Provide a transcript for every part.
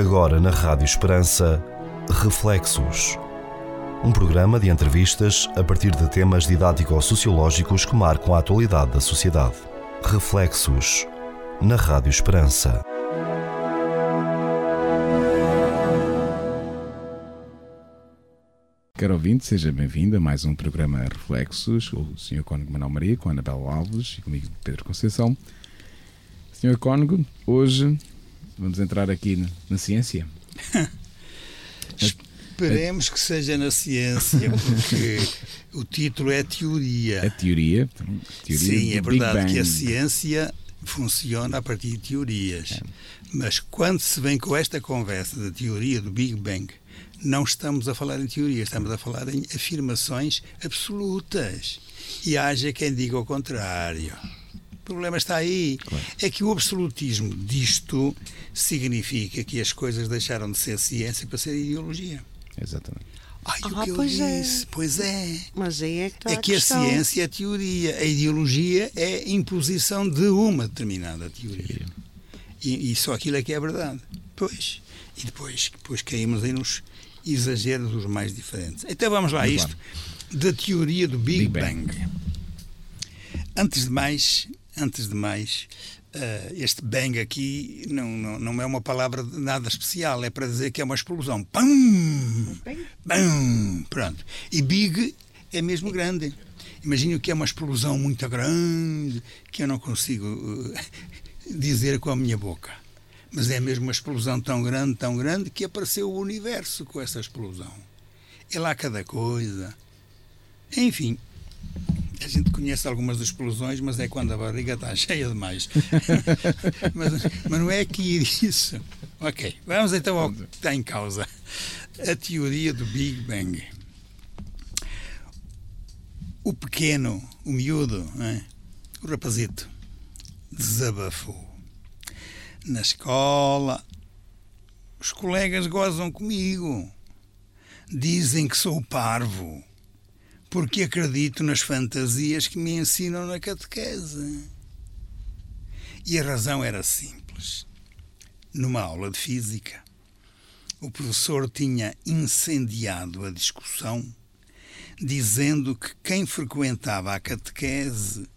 Agora na Rádio Esperança, Reflexos. Um programa de entrevistas a partir de temas didático-sociológicos que marcam a atualidade da sociedade. Reflexos. Na Rádio Esperança. Caro ouvinte, seja bem-vindo a mais um programa Reflexos, o Sr. Cônego Manuel Maria, com a Anabela Alves e comigo Pedro Conceição. Sr. Cônego, hoje vamos entrar aqui na, na ciência. Esperemos que seja na ciência, porque o título é teoria. A teoria. teoria Sim, é verdade que a ciência funciona a partir de teorias. Mas quando se vem com esta conversa da teoria do Big Bang, não estamos a falar em teoria, estamos a falar em afirmações absolutas. E haja quem diga o contrário. O problema está aí. É que o absolutismo disto significa que as coisas deixaram de ser ciência para ser ideologia. Exatamente. Ai, o Ah, que eu pois é. disse? Pois é. Mas aí é que É a que a ciência é teoria, a ideologia é imposição de uma determinada teoria. E, e só aquilo é que é verdade. Pois. E depois, depois caímos aí nos exageros dos mais diferentes. Então vamos lá, a Vamos isto da teoria do Big, Big Bang. Bang. Antes de mais, antes de mais, eh, este bang aqui não, não, não é uma palavra nada especial, é para dizer que é uma explosão. Pum! Bum! Pronto. E big é mesmo grande. Imagino que é uma explosão muito grande que eu não consigo eh, dizer com a minha boca. Mas é mesmo uma explosão tão grande, tão grande, que apareceu o universo com essa explosão. É lá cada coisa. Enfim, a gente conhece algumas das explosões, mas é quando a barriga está cheia demais. mas, mas não é aqui isso. Ok, vamos então ao que está em causa. A teoria do Big Bang. O pequeno, o miúdo, é? o rapazito, desabafou. Na escola, os colegas gozam comigo. Dizem que sou parvo porque acredito nas fantasias que me ensinam na catequese. E a razão era simples. Numa aula de física, o professor tinha incendiado a discussão, dizendo que quem frequentava a catequese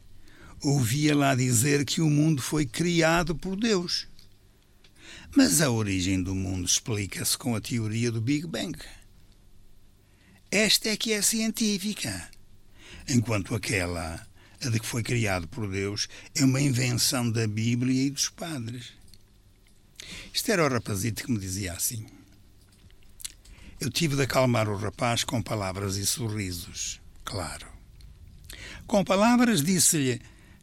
ouvia lá dizer que o mundo foi criado por Deus. Mas a origem do mundo explica-se com a teoria do Big Bang. Esta é que é científica, enquanto aquela, a de que foi criado por Deus, é uma invenção da Bíblia e dos padres. Isto era o rapazito que me dizia assim. Eu tive de acalmar o rapaz com palavras e sorrisos, claro. Com palavras disse-lhe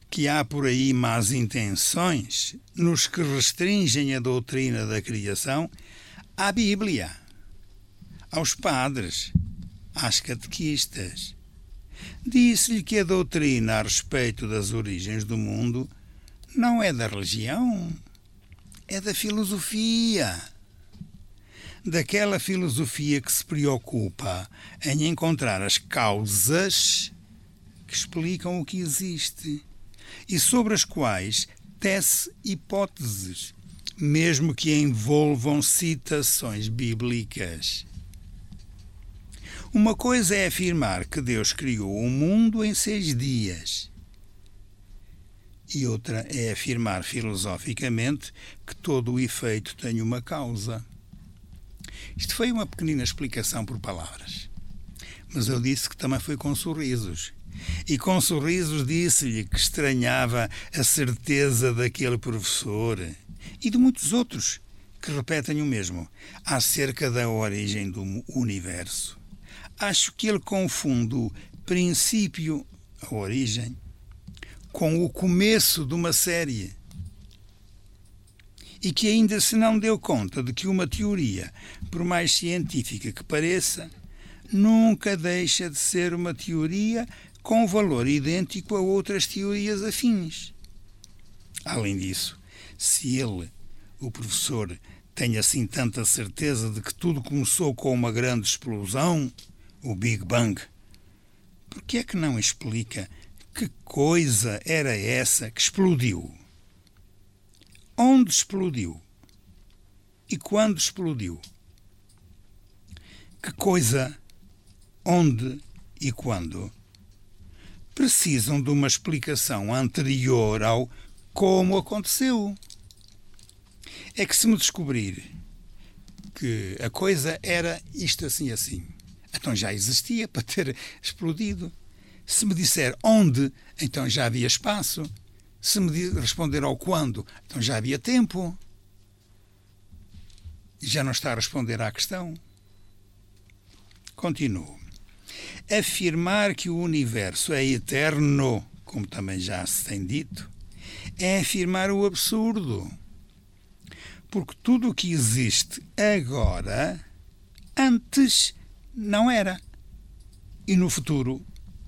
que há por aí más intenções nos que restringem a doutrina da criação à Bíblia, aos padres, às catequistas. Disse-lhe que a doutrina a respeito das origens do mundo não é da religião, é da filosofia. Daquela filosofia que se preocupa em encontrar as causas que explicam o que existe e sobre as quais tece hipóteses, mesmo que envolvam citações bíblicas. Uma coisa é afirmar que Deus criou o mundo em seis dias. E outra é afirmar filosoficamente que todo o efeito tem uma causa. Isto foi uma pequenina explicação por palavras. Mas eu disse que também foi com sorrisos. E com sorrisos disse-lhe que estranhava a certeza daquele professor e de muitos outros que repetem o mesmo acerca da origem do universo acho que ele confunde o princípio, a origem, com o começo de uma série. E que ainda se não deu conta de que uma teoria, por mais científica que pareça, nunca deixa de ser uma teoria com valor idêntico a outras teorias afins. Além disso, se ele, o professor, tem assim tanta certeza de que tudo começou com uma grande explosão, o Big Bang, por que é que não explica que coisa era essa que explodiu? Onde explodiu? e quando explodiu. Que coisa, onde e quando precisam de uma explicação anterior ao como aconteceu. É que se me descobrir que a coisa era isto assim assim, então já existia para ter explodido. Se me disser onde, então já havia espaço. Se me responder ao quando, então já havia tempo. Já não está a responder à questão. Continuo. Afirmar que o universo é eterno, como também já se tem dito, é afirmar o absurdo. Porque tudo o que existe agora, antes não era. E no futuro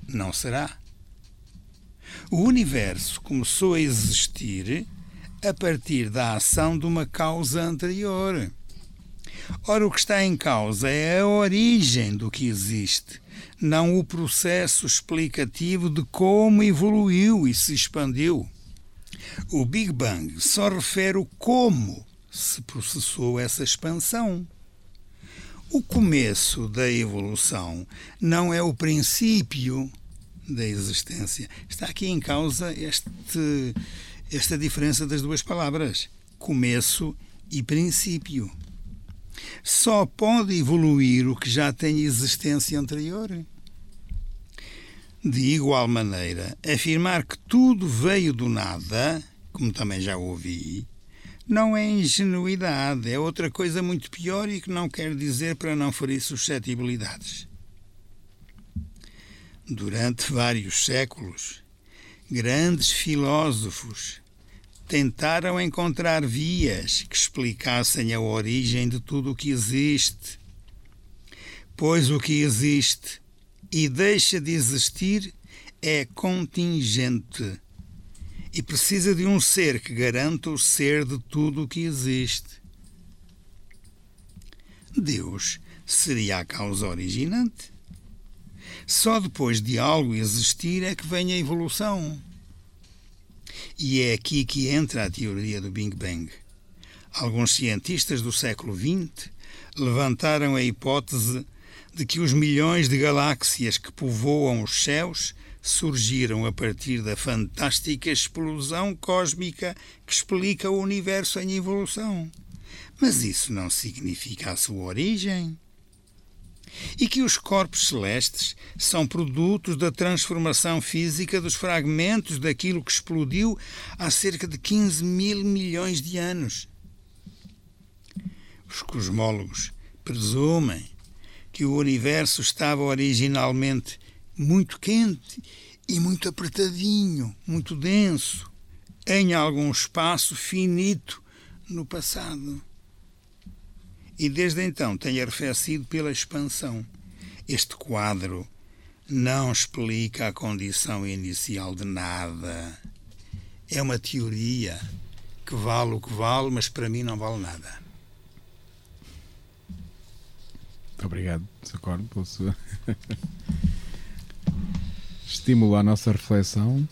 não será. O universo começou a existir a partir da ação de uma causa anterior. Ora, o que está em causa é a origem do que existe, não o processo explicativo de como evoluiu e se expandiu. O Big Bang só refere o como se processou essa expansão. O começo da evolução não é o princípio da existência. Está aqui em causa este, esta diferença das duas palavras: começo e princípio. Só pode evoluir o que já tem existência anterior. De igual maneira, afirmar que tudo veio do nada, como também já ouvi, não é ingenuidade, é outra coisa muito pior e que não quer dizer para não ferir suscetibilidades. Durante vários séculos, grandes filósofos tentaram encontrar vias que explicassem a origem de tudo o que existe. Pois o que existe e deixa de existir é contingente e precisa de um ser que garanta o ser de tudo o que existe. Deus seria a causa originante. Só depois de algo existir é que vem a evolução. E é aqui que entra a teoria do Big Bang. Alguns cientistas do século XX levantaram a hipótese de que os milhões de galáxias que povoam os céus surgiram a partir da fantástica explosão cósmica que explica o universo em evolução. Mas isso não significa a sua origem e que os corpos celestes são produtos da transformação física dos fragmentos daquilo que explodiu há cerca de 15 mil milhões de anos. Os cosmólogos presumem que o universo estava originalmente muito quente e muito apertadinho, muito denso, em algum espaço finito no passado e desde então tem arrefecido pela expansão. Este quadro não explica a condição inicial de nada. É uma teoria que vale o que vale, mas para mim não vale nada. Obrigado, Sr. Corno, pela sua. Estímulo à nossa reflexão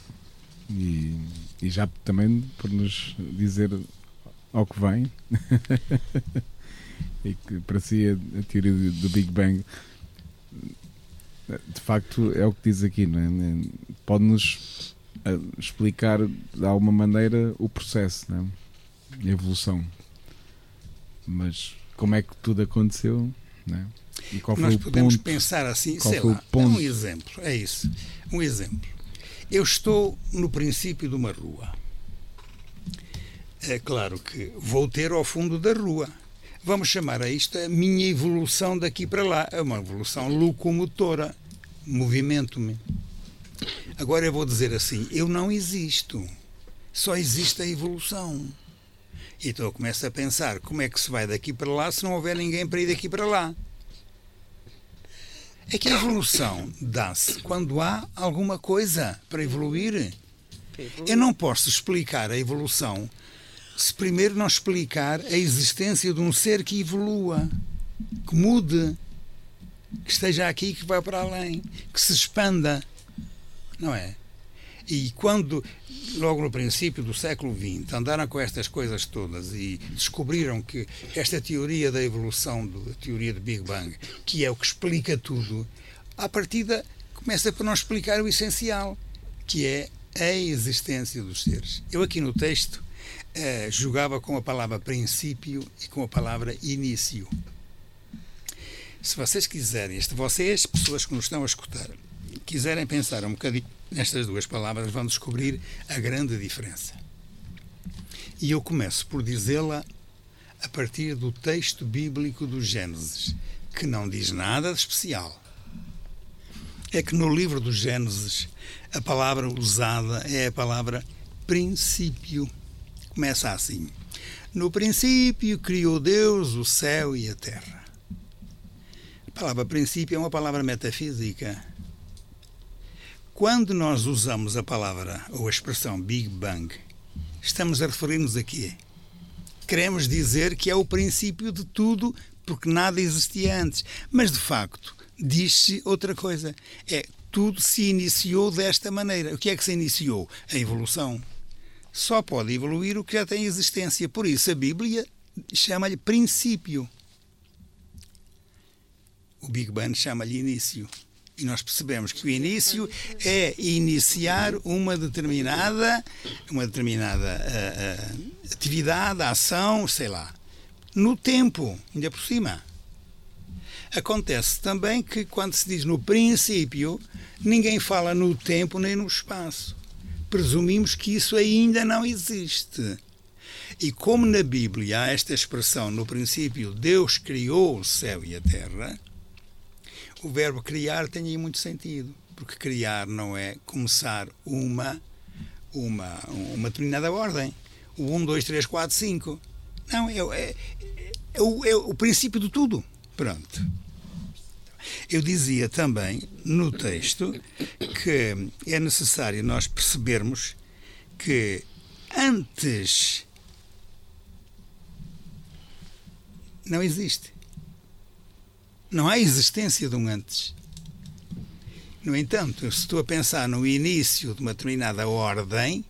e, e já também por nos dizer ao que vem. e que para si a, a teoria do Big Bang de facto é o que diz aqui, não é? Pode-nos eh, explicar de alguma maneira o processo, é? a evolução. Mas como é que tudo aconteceu, não é? E qual Nós foi podemos ponto, pensar assim, sei lá, é um exemplo, é isso, um exemplo. Eu estou no princípio de uma rua. É claro que vou ter ao fundo da rua vamos chamar a isto a minha evolução daqui para lá. É uma evolução locomotora. Movimento-me. Agora eu vou dizer assim: eu não existo. Só existe a evolução. Então eu começo a pensar como é que se vai daqui para lá se não houver ninguém para ir daqui para lá. É que a evolução dá-se quando há alguma coisa para evoluir. Eu não posso explicar a evolução se primeiro não explicar a existência de um ser que evolua, que mude, que esteja aqui, que vá para além, que se expanda, não é? E quando, logo no princípio do século XX, andaram com estas coisas todas e descobriram que esta teoria da evolução, a teoria do Big Bang, que é o que explica tudo, a partida começa por não explicar o essencial, que é a existência dos seres. Eu aqui no texto eh, jogava com a palavra princípio e com a palavra início. Se vocês quiserem, este, vocês, pessoas que nos estão a escutar, quiserem pensar um bocadinho nestas duas palavras, vão descobrir a grande diferença. E eu começo por dizê-la a partir do texto bíblico do Gênesis, que não diz nada de especial. É que no livro do Gênesis a palavra usada é a palavra princípio. Começa assim: No princípio criou Deus o céu e a terra. A palavra princípio é uma palavra metafísica quando nós usamos a palavra ou a expressão Big Bang, estamos a referir-nos a quê? Queremos dizer que é o princípio de tudo porque nada existia antes. Mas, de facto, diz-se outra coisa. É tudo se iniciou desta maneira. O que é que se iniciou? A evolução. Só pode evoluir o que já tem existência. Por isso, a Bíblia chama-lhe princípio. O Big Bang chama-lhe início. E nós percebemos que o início é iniciar uma determinada, uma determinada uh, uh, atividade, ação, sei lá, no tempo, ainda por cima. Acontece também que quando se diz no princípio, ninguém fala no tempo nem no espaço. Presumimos que isso ainda não existe. E como na Bíblia há esta expressão, no princípio Deus criou o céu e a terra, o verbo criar tem aí muito sentido, porque criar não é começar uma, uma, uma determinada ordem. O 1, 2, 3, 4, 5. Não, é, é, é, o, é o princípio de tudo. Pronto. Eu dizia também no texto que é necessário nós percebermos que antes não existe. Não há existência de um antes. No entanto, se estou a pensar no início de uma determinada ordem,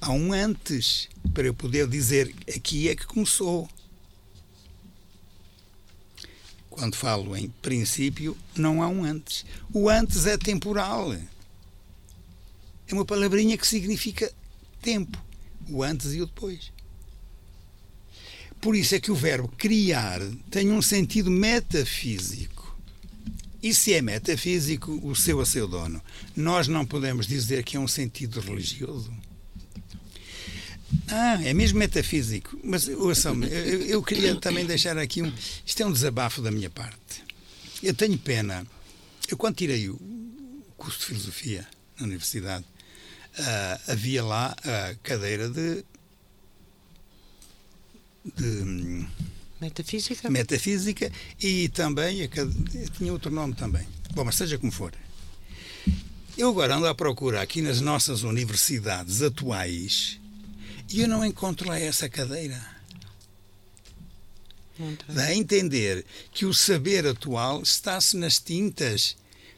há um antes para eu poder dizer aqui é que começou. Quando falo em princípio, não há um antes. O antes é temporal. É uma palavrinha que significa tempo. O antes e o depois. Por isso é que o verbo criar tem um sentido metafísico. E se é metafísico, o seu a seu dono. Nós não podemos dizer que é um sentido religioso. Ah, é mesmo metafísico. Mas ouçam eu, eu queria também deixar aqui um. Isto é um desabafo da minha parte. Eu tenho pena. Eu, quando tirei o curso de filosofia na universidade, uh, havia lá a cadeira de de metafísica. metafísica e também tinha outro nome também. Bom, mas seja como for. Eu agora ando à procura aqui nas nossas universidades atuais e eu não encontro lá essa cadeira. Dá a entender que o saber atual está-se nas tintas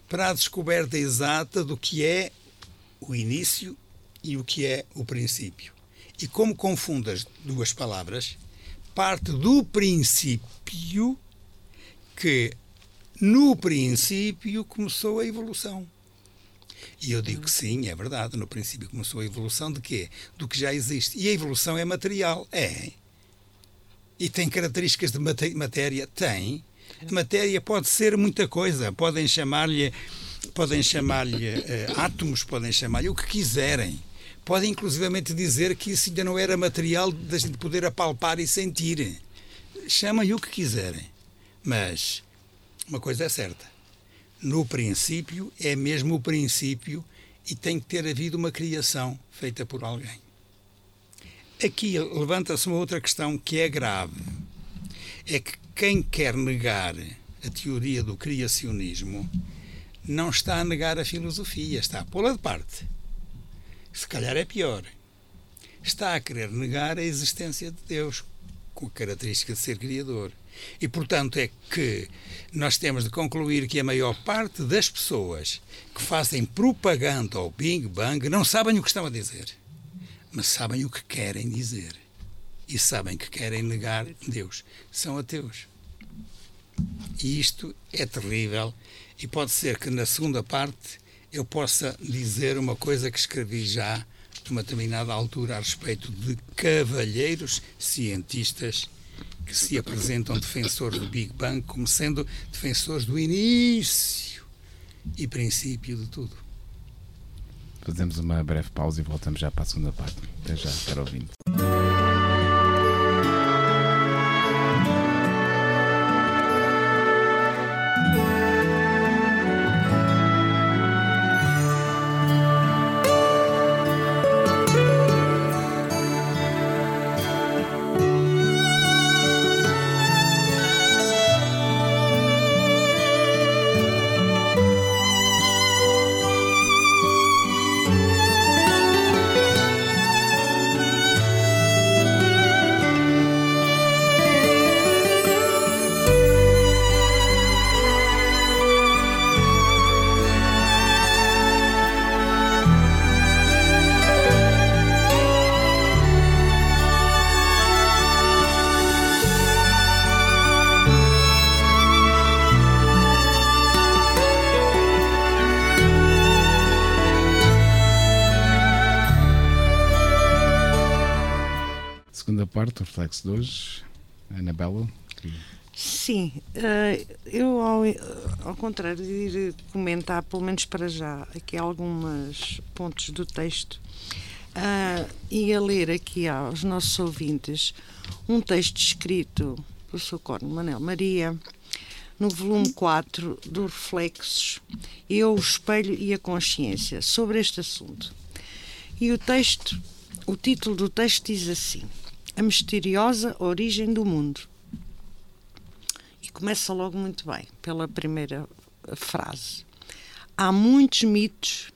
para a descoberta exata do que é o início e o que é o princípio. E como confundas duas palavras, parte do princípio que no princípio começou a evolução. E eu digo que sim, é verdade, no princípio começou a evolução de quê? Do que já existe. E a evolução é material? É. E tem características de matéria? Tem. A matéria pode ser muita coisa, podem chamar-lhe podem chamar-lhe uh, átomos, podem chamar-lhe o que quiserem podem inclusivamente dizer que isso ainda não era material da gente poder apalpar e sentir. Chamem o que quiserem. Mas uma coisa é certa: no princípio é mesmo o princípio e tem que ter havido uma criação feita por alguém. Aqui levanta-se uma outra questão que é grave. É que quem quer negar a teoria do criacionismo não está a negar a filosofia, está a pô-la de parte se calhar é pior. Está a querer negar a existência de Deus, com a característica de ser criador. E, portanto, é que nós temos de concluir que a maior parte das pessoas que fazem propaganda ao Big Bang não sabem o que estão a dizer, mas sabem o que querem dizer. E sabem que querem negar Deus. São ateus. E isto é terrível. E pode ser que na segunda parte eu possa dizer uma coisa que escrevi já numa determinada altura a respeito de cavalheiros cientistas que se apresentam defensores do Big Bang como sendo defensores do início e princípio de tudo. Fazemos uma breve pausa e voltamos já para a segunda parte. Até já, caro ouvinte. Reflexo de hoje. Anabela. Que... Sim, uh, eu ao, ao, contrário de ir comentar, pelo menos para já, aqui alguns pontos do texto, uh, ia ler aqui aos nossos ouvintes um texto escrito pelo Sr. Corno Manel Maria, no volume 4 do Reflexos, Eu, o Espelho e a Consciência, sobre este assunto. E o texto, o título do texto diz assim: A misteriosa origem do mundo. E começa logo muito bem, pela primeira frase. Há muitos mitos,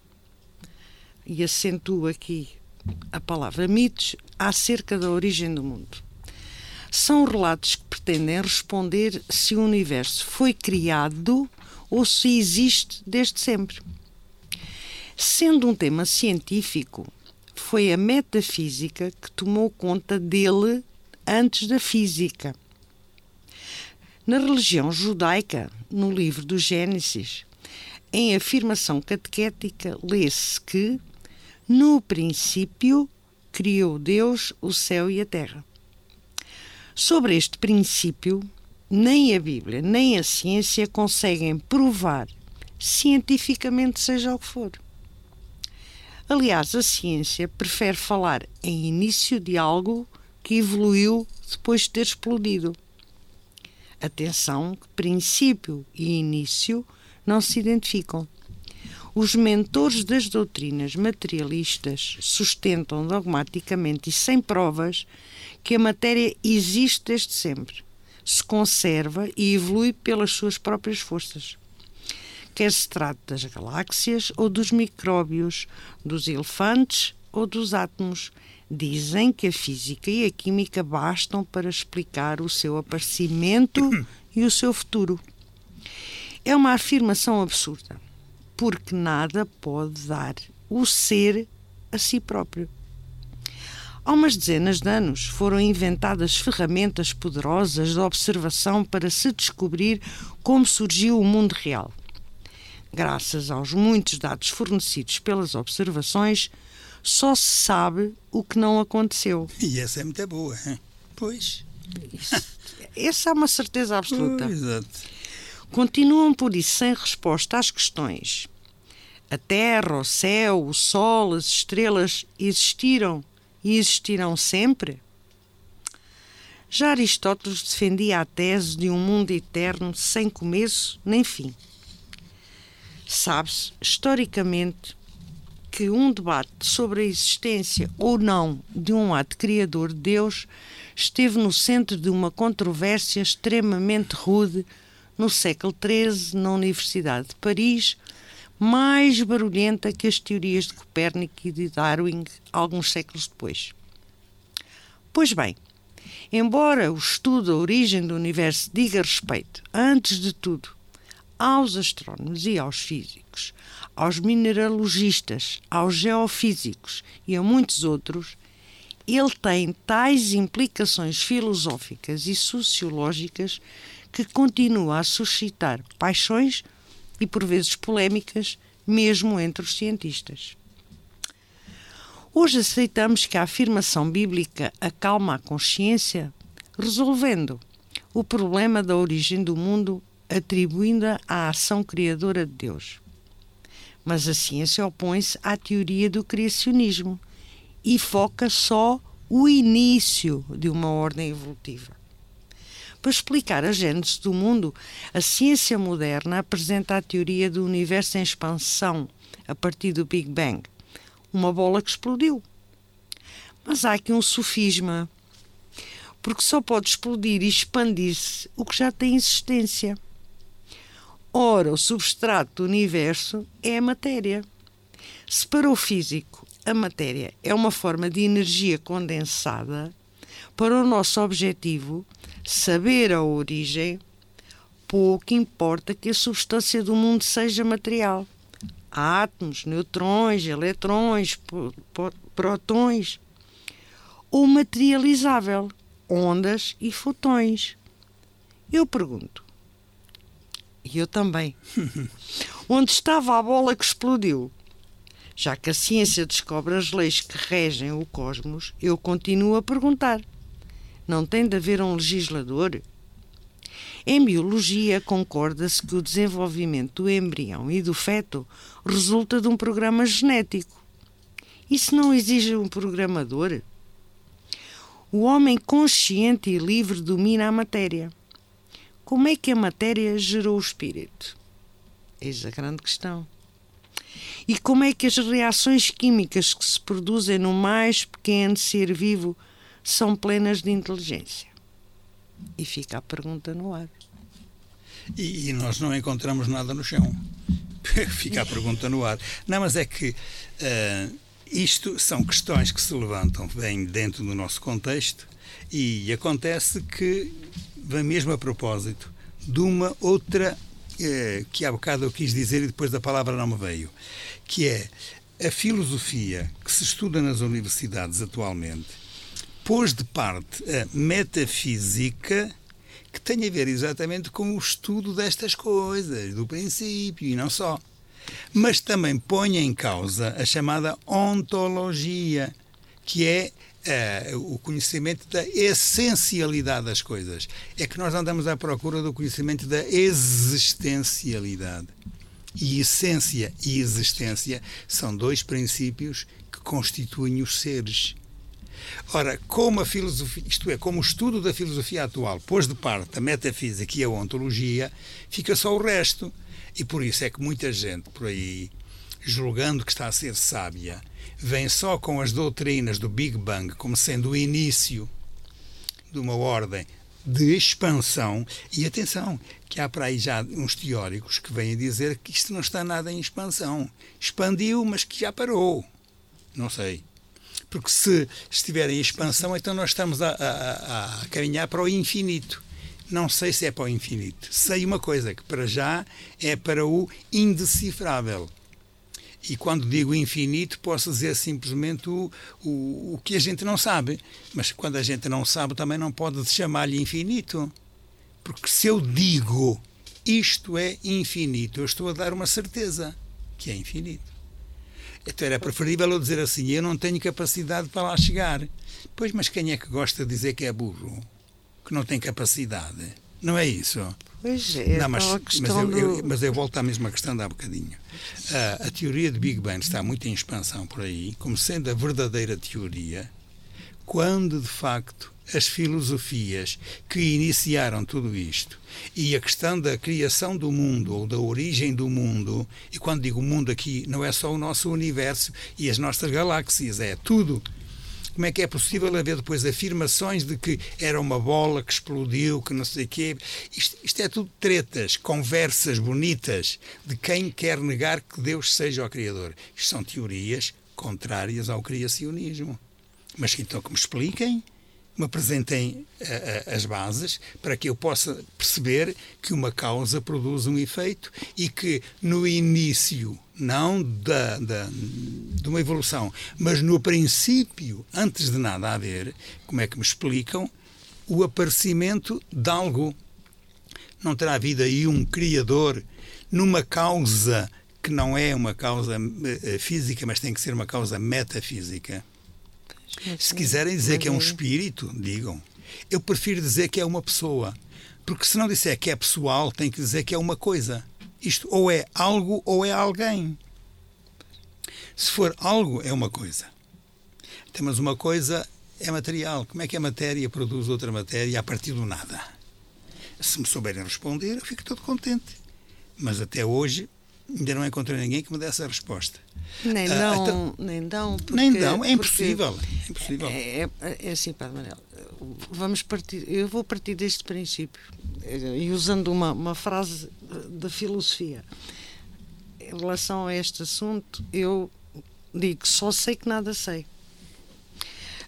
e acentuo aqui a palavra mitos, acerca da origem do mundo. São relatos que pretendem responder se o universo foi criado ou se existe desde sempre. Sendo um tema científico, foi a metafísica que tomou conta dele antes da física. Na religião judaica, no livro do Gênesis, em afirmação catequética, lê-se que, no princípio, criou Deus o céu e a terra. Sobre este princípio, nem a Bíblia nem a ciência conseguem provar cientificamente, seja o que for. Aliás, a ciência prefere falar em início de algo que evoluiu depois de ter explodido. Atenção que princípio e início não se identificam. Os mentores das doutrinas materialistas sustentam dogmaticamente e sem provas que a matéria existe desde sempre, se conserva e evolui pelas suas próprias forças. Quer se trate das galáxias ou dos micróbios, dos elefantes ou dos átomos, dizem que a física e a química bastam para explicar o seu aparecimento e o seu futuro. É uma afirmação absurda, porque nada pode dar o ser a si próprio. Há umas dezenas de anos foram inventadas ferramentas poderosas de observação para se descobrir como surgiu o mundo real. Graças aos muitos dados fornecidos pelas observações, só se sabe o que não aconteceu. E essa é muito boa, hein? pois. Isso, essa é uma certeza absoluta. Oh, exato. Continuam por isso sem resposta às questões. A Terra, o céu, o Sol, as estrelas existiram e existirão sempre? Já Aristóteles defendia a tese de um mundo eterno sem começo nem fim. Sabe-se, historicamente, que um debate sobre a existência ou não de um ato criador de Deus esteve no centro de uma controvérsia extremamente rude no século XIII na Universidade de Paris, mais barulhenta que as teorias de Copérnico e de Darwin alguns séculos depois. Pois bem, Embora o estudo da origem do universo diga respeito, antes de tudo, aos astrónomos e aos físicos, aos mineralogistas, aos geofísicos e a muitos outros, ele tem tais implicações filosóficas e sociológicas que continua a suscitar paixões e por vezes polémicas, mesmo entre os cientistas. Hoje aceitamos que a afirmação bíblica acalma a consciência, resolvendo o problema da origem do mundo atribuindo-a à ação criadora de Deus. Mas a ciência opõe-se à teoria do criacionismo e foca só o início de uma ordem evolutiva. Para explicar a gênese do mundo, a ciência moderna apresenta a teoria do universo em expansão a partir do Big Bang, uma bola que explodiu. Mas há aqui um sofisma, porque só pode explodir e expandir-se o que já tem existência. Ora, o substrato do universo é a matéria. Se para o físico a matéria é uma forma de energia condensada, para o nosso objetivo, saber a origem, pouco importa que a substância do mundo seja material. Átomos, neutrões, eletrões, protões. Ou materializável, ondas e fotões. Eu pergunto, e eu também. Onde estava a bola que explodiu? Já que a ciência descobre as leis que regem o cosmos, eu continuo a perguntar: não tem de haver um legislador? Em biologia, concorda-se que o desenvolvimento do embrião e do feto resulta de um programa genético. Isso não exige um programador? O homem consciente e livre domina a matéria. Como é que a matéria gerou o espírito? Eis a grande questão. E como é que as reações químicas que se produzem no mais pequeno ser vivo são plenas de inteligência? E fica a pergunta no ar. E, e nós não encontramos nada no chão. fica a pergunta no ar. Não, mas é que uh, isto são questões que se levantam bem dentro do nosso contexto e acontece que vem mesmo a propósito de uma outra eh, que há bocado eu quis dizer e depois da palavra não me veio, que é a filosofia que se estuda nas universidades atualmente pôs de parte a metafísica que tem a ver exatamente com o estudo destas coisas, do princípio e não só. Mas também põe em causa a chamada ontologia, que é uh, o conhecimento da essencialidade das coisas. É que nós andamos à procura do conhecimento da existencialidade. E essência e existência são dois princípios que constituem os seres. Ora, como a filosofia, isto é, como o estudo da filosofia atual pôs de parte a metafísica e a ontologia, fica só o resto. E por isso é que muita gente por aí, julgando que está a ser sábia, vem só com as doutrinas do Big Bang como sendo o início de uma ordem de expansão. E atenção, que há para aí já uns teóricos que vêm dizer que isto não está nada em expansão. Expandiu, mas que já parou. Não sei. Porque se estiver em expansão, então nós estamos a, a, a caminhar para o infinito. Não sei se é para o infinito. Sei uma coisa, que para já é para o indecifrável. E quando digo infinito, posso dizer simplesmente o, o, o que a gente não sabe. Mas quando a gente não sabe, também não pode chamar-lhe infinito. Porque se eu digo isto é infinito, eu estou a dar uma certeza que é infinito. Então era preferível eu dizer assim: eu não tenho capacidade para lá chegar. Pois, mas quem é que gosta de dizer que é burro? Que não tem capacidade? Não é isso? Pois é, não, mas, mas, eu, do... eu, mas eu volto à mesma questão de há bocadinho. Uh, a teoria de Big Bang está muito em expansão por aí, como sendo a verdadeira teoria, quando de facto as filosofias que iniciaram tudo isto e a questão da criação do mundo ou da origem do mundo, e quando digo mundo aqui, não é só o nosso universo e as nossas galáxias, é tudo como é que é possível haver depois afirmações de que era uma bola que explodiu, que não sei o quê? Isto, isto é tudo tretas, conversas bonitas de quem quer negar que Deus seja o Criador. Isto são teorias contrárias ao criacionismo. Mas então que me expliquem me apresentem uh, as bases para que eu possa perceber que uma causa produz um efeito e que no início, não da, da, de uma evolução, mas no princípio, antes de nada haver, como é que me explicam o aparecimento de algo? Não terá havido aí um criador numa causa que não é uma causa uh, física, mas tem que ser uma causa metafísica? Se quiserem dizer que é um espírito, digam. Eu prefiro dizer que é uma pessoa. Porque se não disser que é pessoal, tem que dizer que é uma coisa. Isto ou é algo ou é alguém. Se for algo, é uma coisa. Temos uma coisa, é material. Como é que a matéria produz outra matéria a partir do nada? Se me souberem responder, eu fico todo contente. Mas até hoje ainda não encontrei ninguém que me desse a resposta. Nem ah, dão, então, nem dão. Porque, nem dão, é impossível. É, impossível. É, é, é assim, Padre Manel, vamos partir, eu vou partir deste princípio, e usando uma, uma frase da filosofia, em relação a este assunto, eu digo, só sei que nada sei.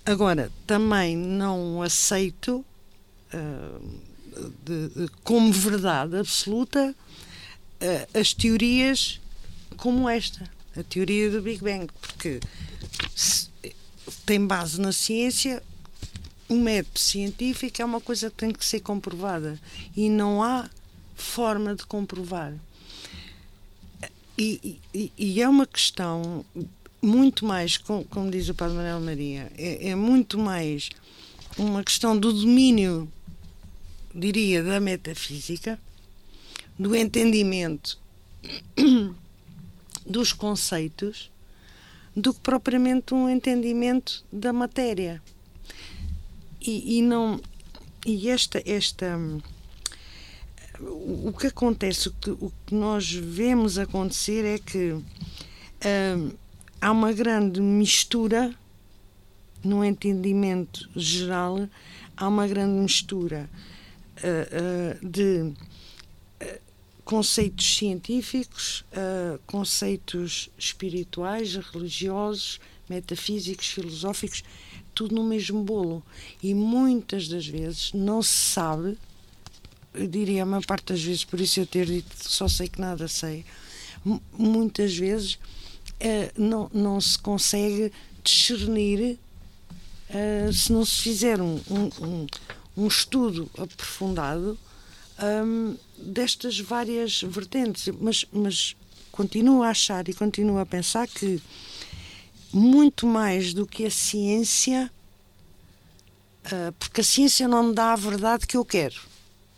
Agora, também não aceito uh, de, de, como verdade absoluta uh, as teorias como esta a teoria do Big Bang, porque tem base na ciência, um método científico é uma coisa que tem que ser comprovada e não há forma de comprovar. E, e, e é uma questão muito mais, como, como diz o Padre Manuel Maria, é, é muito mais uma questão do domínio, diria, da metafísica, do entendimento dos conceitos do que propriamente um entendimento da matéria. E, e não e esta esta o que acontece, o que, o que nós vemos acontecer é que hum, há uma grande mistura no entendimento geral, há uma grande mistura uh, uh, de conceitos científicos, uh, conceitos espirituais, religiosos, metafísicos, filosóficos, tudo no mesmo bolo. E muitas das vezes não se sabe, eu diria a maior parte das vezes, por isso eu ter dito só sei que nada sei, muitas vezes uh, não, não se consegue discernir uh, se não se fizer um, um, um estudo aprofundado um, destas várias vertentes, mas, mas continuo a achar e continuo a pensar que muito mais do que a ciência, uh, porque a ciência não me dá a verdade que eu quero.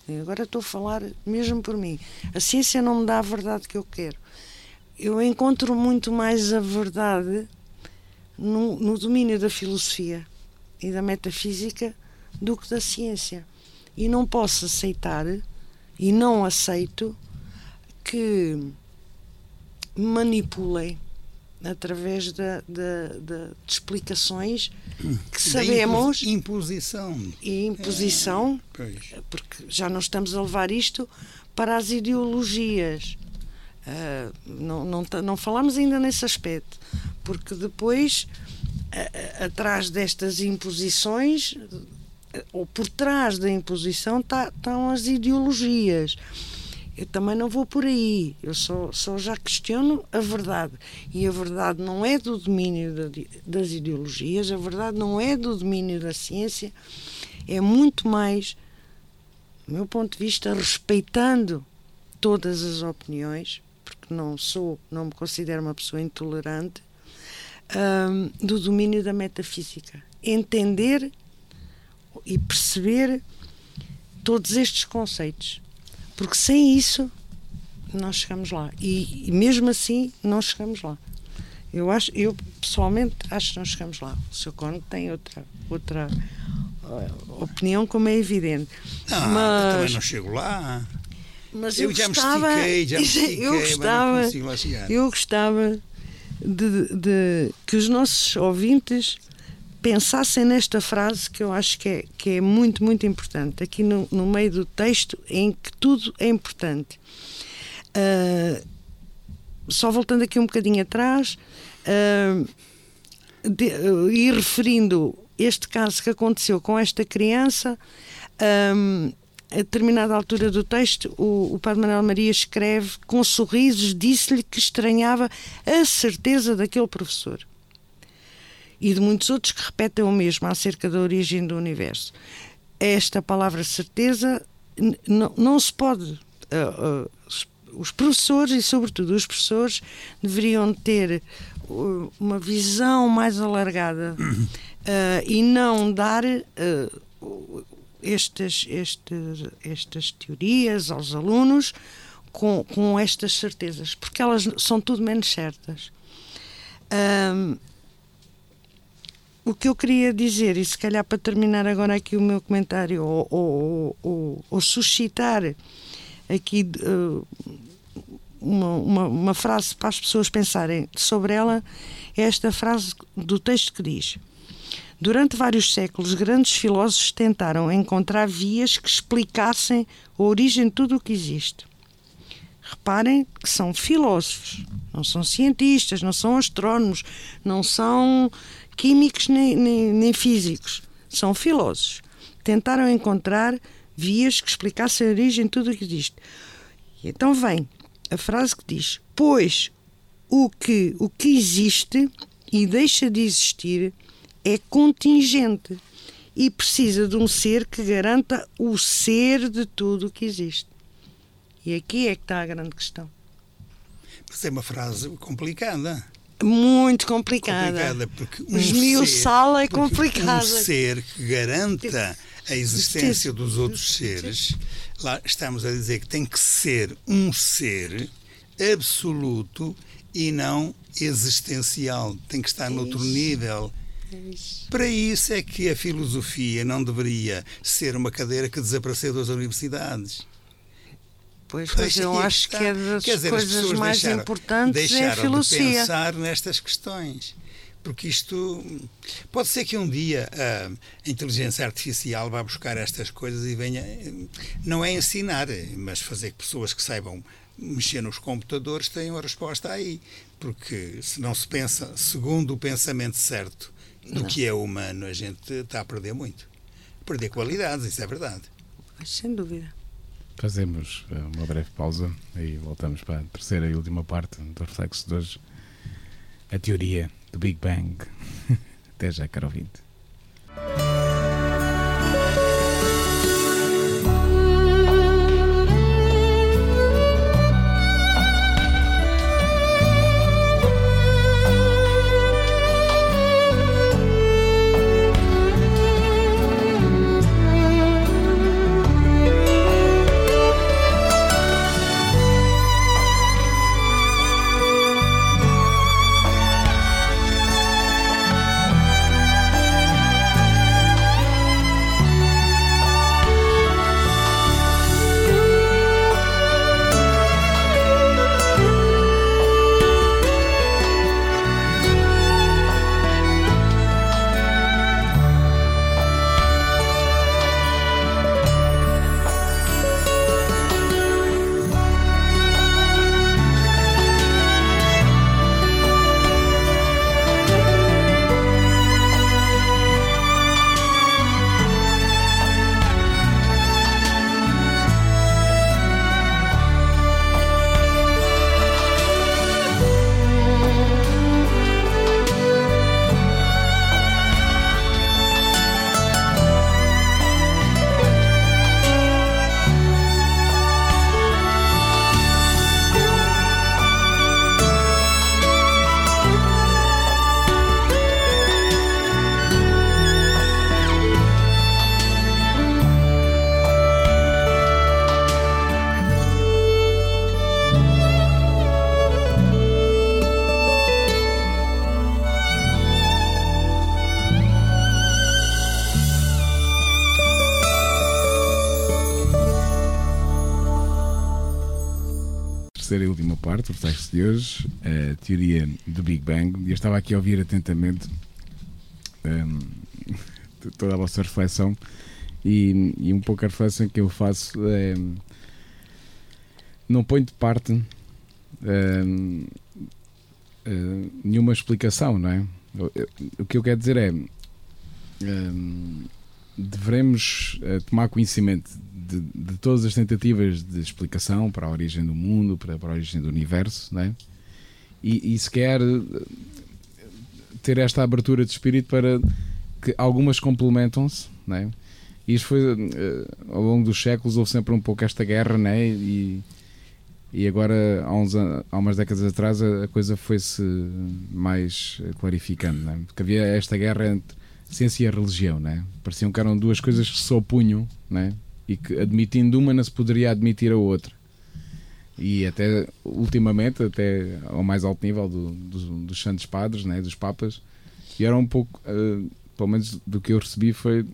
E agora estou a falar mesmo por mim. A ciência não me dá a verdade que eu quero. Eu encontro muito mais a verdade no, no domínio da filosofia e da metafísica do que da ciência. E não posso aceitar e não aceito que manipulem através de, de, de, explicações que sabemos. imposição. E imposição é, porque já não estamos a levar isto para as ideologias. Uh, não, não, não falamos ainda nesse aspecto porque depois uh, atrás destas imposições ou por trás da imposição tá, estão as ideologias. Eu também não vou por aí, eu só, só já questiono a verdade. E a verdade não é do domínio das ideologias, a verdade não é do domínio da ciência, é muito mais, do meu ponto de vista, respeitando todas as opiniões, porque não sou, não me considero uma pessoa intolerante, do domínio da metafísica. Entender e perceber todos estes conceitos. Porque sem isso não chegamos lá. E, e, mesmo assim não chegamos lá. Eu acho, eu pessoalmente acho que não chegamos lá. O Sr. Cone tem outra, outra uh, opinião, como é evidente. Não, mas, eu também não chego lá. Mas eu, eu já gostava, me estiquei, já me estiquei, eu gostava, eu gostava de, de que os nossos ouvintes pensassem nesta frase que eu acho que é, que é muito, muito importante, aqui no, no meio do texto, em que tudo é importante. Uh, só voltando aqui um bocadinho atrás, uh, de, uh, e referindo este caso que aconteceu com esta criança, um, a determinada altura do texto, o, o Padre Manuel Maria escreve com sorrisos, disse-lhe que estranhava a certeza daquele professor. E de muitos outros que repetem o mesmo acerca da origem do universo. Esta palavra certeza não se pode. Uh, uh, os professores e, sobretudo, os professores deveriam ter uh, uma visão mais alargada e não dar estas, estas, estas teorias aos alunos com, com estas certezas, porque elas são tudo menos certas. Um, o que eu queria dizer, e se calhar para terminar agora aqui o meu comentário, ou, ou, ou, ou suscitar aqui uh, uma, uma, uma, frase para as pessoas pensarem sobre ela, é esta frase do texto que diz: Durante vários séculos, grandes filósofos tentaram encontrar vias que explicassem a origem de tudo o que existe. Reparem que são filósofos, não são cientistas, não são astrónomos, não são químicos nem, nem, nem físicos, são filósofos. Tentaram encontrar vias que explicassem a origem de tudo o que existe. E então vem a frase que diz: Pois o que, o que existe e deixa de existir é contingente e precisa de um ser que garanta o ser de tudo o que existe. E aqui é que está a grande questão. Mas é uma frase complicada. Muito complicada. complicada porque um Esmiuçá-la é complicada. Um ser que garanta a existência dos outros seres, lá estamos a dizer que tem que ser um ser absoluto e não existencial. Tem que estar é noutro nível para isso é que a filosofia não deveria ser uma cadeira que desapareceu das universidades. Pois, pois eu é acho que é das dizer, coisas mais deixaram, importantes é a filosofia. de pensar nestas questões. Porque isto pode ser que um dia a inteligência artificial vá buscar estas coisas e venha, não é ensinar, mas fazer que pessoas que saibam mexer nos computadores tenham a resposta aí. Porque se não se pensa segundo o pensamento certo do que é humano, a gente está a perder muito. Perder qualidades, isso é verdade. Sem dúvida. Fazemos eh, uma breve pausa e voltamos para a terceira e última parte do reflexo de hoje. A teoria do Big Bang. Até já, caro ouvinte. De hoje, a teoria do Big Bang. E eu estava aqui a ouvir atentamente um, toda a vossa reflexão e, e, um pouco a reflexão que eu faço é. Não ponho de parte um, uh, nenhuma explicação, não é? O, o que eu quero dizer é. hum, devemos uh, tomar conhecimento de, de, todas as tentativas de explicação para a origem do mundo, para, para a origem do universo, né? e, e sequer ter esta abertura de espírito para que algumas complementam-se, né? E isto foi uh, ao longo dos séculos houve sempre um pouco esta guerra, né? E, e agora há, uns, há umas décadas atrás a coisa foi-se mais clarificando, né? Porque havia esta guerra entre ciência e religião, né? Pareciam que eram duas coisas que se opunham, né? E que admitindo uma não se poderia admitir a outra. E até ultimamente, até ao mais alto nível do, do, dos santos padres, né? Dos papas, e era um pouco, uh, pelo menos do que eu recebi foi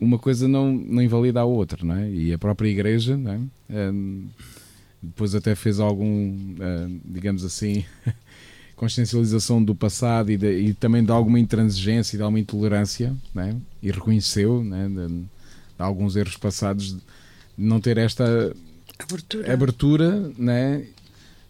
uma coisa não, não invalida a outra, não é? E a própria igreja, é? Um, depois até fez algum, uh, digamos assim, consciencialização do passado e, de, e, também de alguma intransigência e de alguma intolerância, né? e reconheceu né? de, alguns erros passados, de não ter esta abertura, abertura né?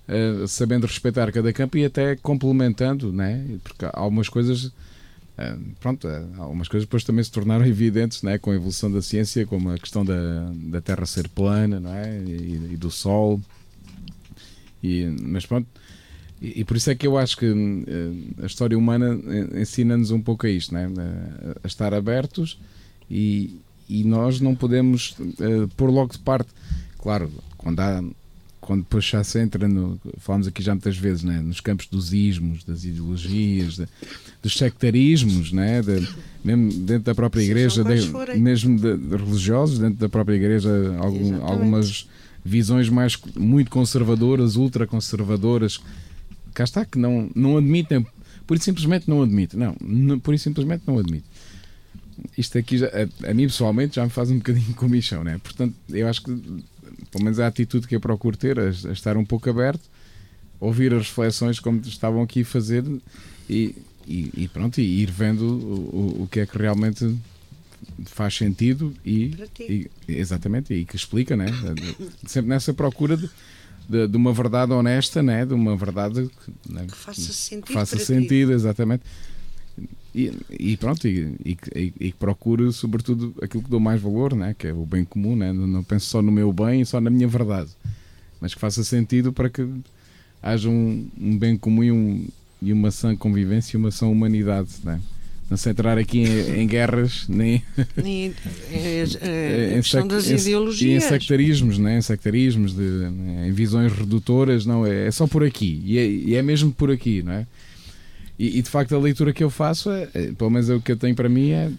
Uh, sabendo respeitar cada campo e até complementando, né? porque algumas coisas. Uh, pronto, algumas coisas depois também se tornaram evidentes né, com a evolução da ciência, como a questão da, da Terra ser plana não é? e, e do Sol. E, mas pronto, e, e, por isso é que eu acho que a história humana ensina-nos um pouco a isto, né? A estar abertos e, e nós não podemos uh, pôr logo de parte. Claro, quando há. Quando depois já se entra, no, falamos aqui já muitas vezes, né? nos campos dos ismos, das ideologias, de, dos sectarismos, né? De, mesmo dentro da própria igreja, de, mesmo de, religiosos, dentro da própria igreja, algum, algumas visões mais muito conservadoras, ultraconservadoras, cá está, que não, não admitem, por isso simplesmente não admitem. Não, não por isso simplesmente não admitem. Isto aqui, já, a, a, mim pessoalmente, já me faz um bocadinho comichão, né? Portanto, eu acho que, pelo menos a atitude que eu procuro ter, a, a estar um pouco aberto, ouvir as reflexões como estavam aqui a fazer e, e, e pronto, e ir vendo o, o, o que é que realmente faz sentido e, e, exatamente e que explica, né? Sempre nessa procura de, de, de, uma verdade honesta, né? de uma verdade né? que faça sentido. Que faça sentido, ti. exatamente. E, e pronto, e, e, e, procuro sobretudo aquilo que dou mais valor, né? que é o bem comum, né? não, não penso só no meu bem, só na minha verdade, mas que faça sentido para que haja um, um bem comum e, um, e uma sã convivência e uma sã humanidade. Né? não se entrar aqui em, em guerras nem, nem é, é, em, sec, das ideologias em sectarismos, né? em sectarismos, de, em visões redutoras, não é, é só por aqui e é, é mesmo por aqui, não é? E, e, de facto a leitura que eu faço, é, é, pelo menos o que eu tenho para mim é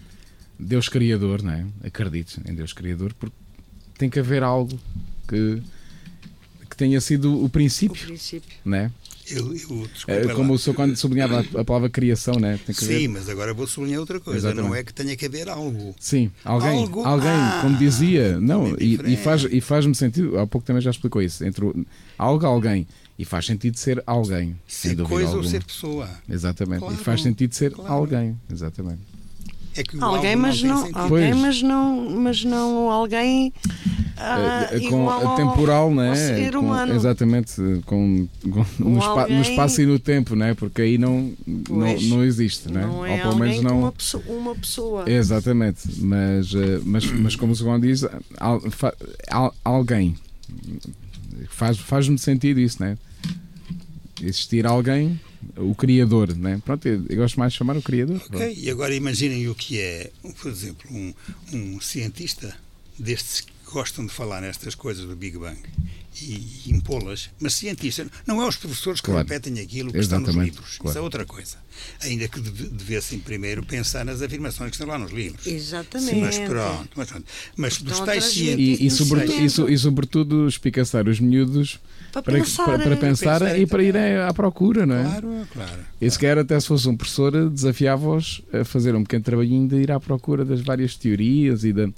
Deus Criador, não é? Acredito em Deus Criador, porque tem que haver algo que, que tenha sido o princípio, o princípio. Não é? Eu, eu, é, como o senhor quando sublinhava a, palavra criação, né? Sim, ver... mas agora vou sublinhar outra coisa. Exatamente. Não é que tenha que haver algo. Sim, alguém, algo... alguém, ah, como dizia, não, é e, e, faz e faz-me sentido. Há pouco também já explicou isso. Entre o, algo, alguém e faz sentido ser alguém. Ser coisa alguma. ou ser pessoa. Exatamente. Claro, e faz sentido ser claro. alguém. Exatamente. É que alguém, mas não, não alguém, mas não, mas não alguém uh, com ao, temporal, né? Ser com, humano. Exatamente, com, com no, espa, no, espaço e no tempo, né? Porque aí não não, não existe, né? Não é Ou pelo menos não uma pessoa, uma pessoa. Exatamente, mas eh, mas mas como o segundo diz, alguém faz faz-me sentido isso, né? Existir alguém o criador, né? Pronto, eu, eu, gosto mais de chamar o criador. Ok, e agora imaginem o que é, por exemplo, um, um cientista destes que gostam de falar nestas coisas do Big Bang e, impô-las, mas cientista, não é os professores que claro. repetem aquilo que Exatamente. está nos livros, claro. isso é outra coisa. Ainda que devessem primeiro pensar nas afirmações que estão lá nos livros. Exatamente. Sim, mas pronto, mas, pronto. mas dos tais cientistas. E, e, sobretudo, e, e sobretudo espicaçar os miúdos para, para pensar, para, para pensar para e para ir à procura, não é? Claro, claro. E se quer, até se fosse um professor, desafiava-os a fazer um pequeno trabalhinho de ir à procura das várias teorias e da.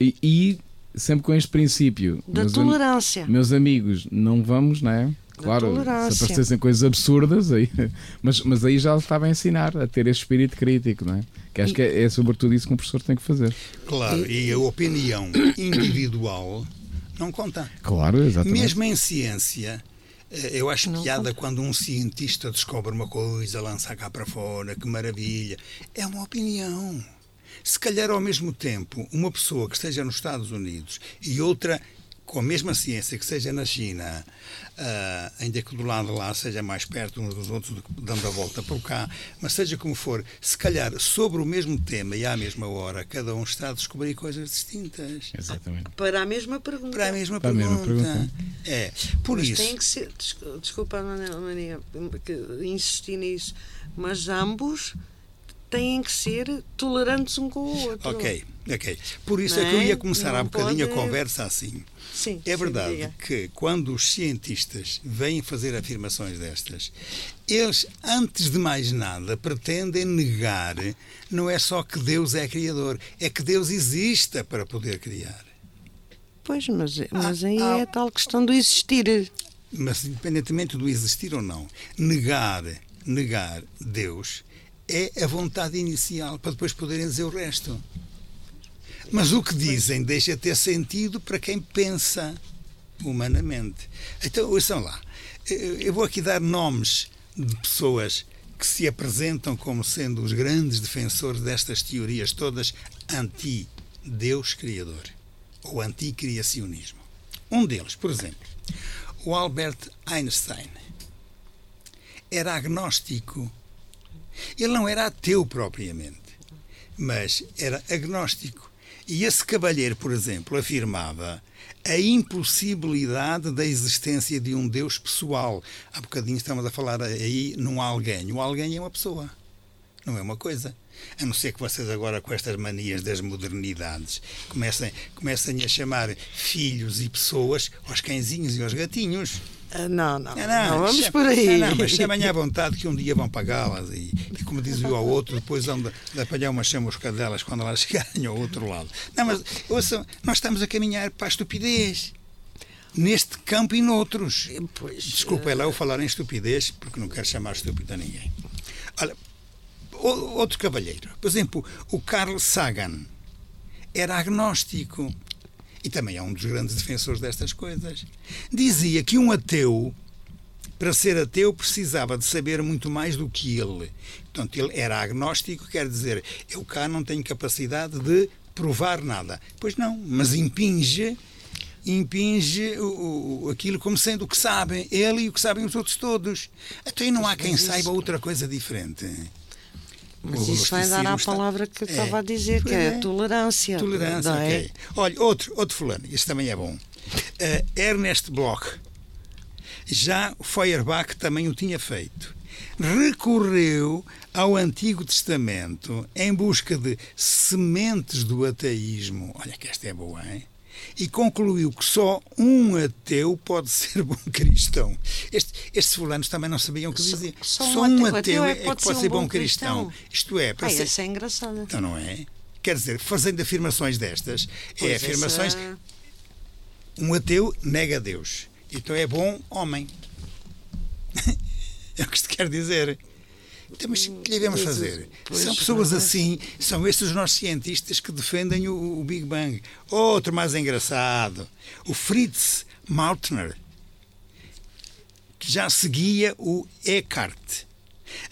E, e sempre com este princípio. Da meus tolerância. Am meus amigos, não vamos, não é? Claro, se aparecessem coisas absurdas, aí, mas, mas aí já estava a ensinar a ter esse espírito crítico, não é? Que acho e, que é, é sobretudo isso que um professor tem que fazer. Claro, e, e a opinião individual não conta. Claro, exatamente. Mesmo em ciência, eh, eu acho não piada conta. quando um cientista descobre uma coisa, lança cá para fora, que maravilha. É uma opinião. Se calhar, ao mesmo tempo, uma pessoa que esteja nos Estados Unidos e outra com a mesma ciência que seja na China, uh, ainda que do lado lá seja mais perto uns dos outros, dando a volta por cá, mas seja como for, se calhar sobre o mesmo tema e à mesma hora, cada um está a descobrir coisas distintas. Exatamente. Para a mesma pergunta. Para a mesma, Para a pergunta. mesma pergunta. É, por mas isso. Tem que ser, desculpa, Maria, que insisti nisso, mas ambos têm que ser tolerantes um com o outro. Ok, ok. Por isso Não é que eu é? ia começar há bocadinho pode- a conversa assim. Sim, É sim, verdade diga. que quando os cientistas vêm fazer afirmações destas, eles, antes de mais nada, pretendem negar não é só que Deus é criador, é que Deus exista para poder criar. Pois, mas, mas aí ah. é a tal questão do existir. Mas independentemente do existir ou não, negar, negar Deus é a vontade inicial para depois poderem dizer o resto. Mas o que dizem deixa ter sentido para quem pensa humanamente. Então, ouçam lá. Eu eu vou aqui dar nomes de pessoas que se apresentam como sendo os grandes defensores destas teorias todas anti-Deus Criador ou anti-criacionismo. Um deles, por exemplo, o Albert Einstein, era agnóstico. Ele não era ateu propriamente, mas era agnóstico. E esse cavalheiro, por exemplo, afirmava a impossibilidade da existência de um Deus pessoal. Há bocadinho estamos a falar aí num alguém. O alguém é uma pessoa, não é uma coisa. A não ser que vocês agora, com estas manias das modernidades, comecem, comecem a chamar filhos e pessoas aos cãezinhos e aos gatinhos. Ah, Não, não, Não, não, vamos chama- por aí. Não, não, mas chamem à vontade que um dia vão pagá-las e, e, como diz o ao outro, depois vão de, apanhar uma chamusca delas quando elas chegarem ao outro lado. Não, mas ouçam, nós estamos a caminhar para a estupidez. Neste campo e noutros. Pois, Desculpa, é lá eu falar em estupidez, porque não quero chamar estúpido a ninguém. Olha, outro cavalheiro, por exemplo, o Carl Sagan, era agnóstico e também é um dos grandes defensores destas coisas. Dizia que um ateu, para ser ateu, precisava de saber muito mais do que ele. Portanto, ele era agnóstico, quer dizer, eu cá não tenho capacidade de provar nada. Pois não, mas impinge impinge o, o- aquilo como sendo o que sabem ele e o que sabem os outros todos. Até aí não há quem saiba outra coisa diferente. Mas isso vai dar à está- palavra que eu É. estava a dizer, que é, é. a tolerância. Tolerância, é? ok. Olha, outro, outro fulano, este também é bom. Eh, Ernest Bloch. Já Feuerbach também o tinha feito. Recorreu ao Antigo Testamento em busca de sementes do ateísmo. Olha que esta é boa, hein? E concluiu que só um ateu pode ser bom cristão. Este, estes fulanos também não sabiam o que dizer. só Só, um ateu ateu é é que pode pode ser um bom bom cristão. cristão. Isto é, para Ah, ser, essa é engraçada. então não é? Quer dizer, fazendo afirmações destas, Pois é afirmações. essa- Um ateu nega Deus. Então é bom homem. é o que isto quer dizer. Então, mas o que lhe devemos Pois, fazer? pois, são pessoas assim, são estes os nossos cientistas que defendem o, o Big Bang. Outro mais engraçado, o Fritz Mautner, que já seguia o Eckhart.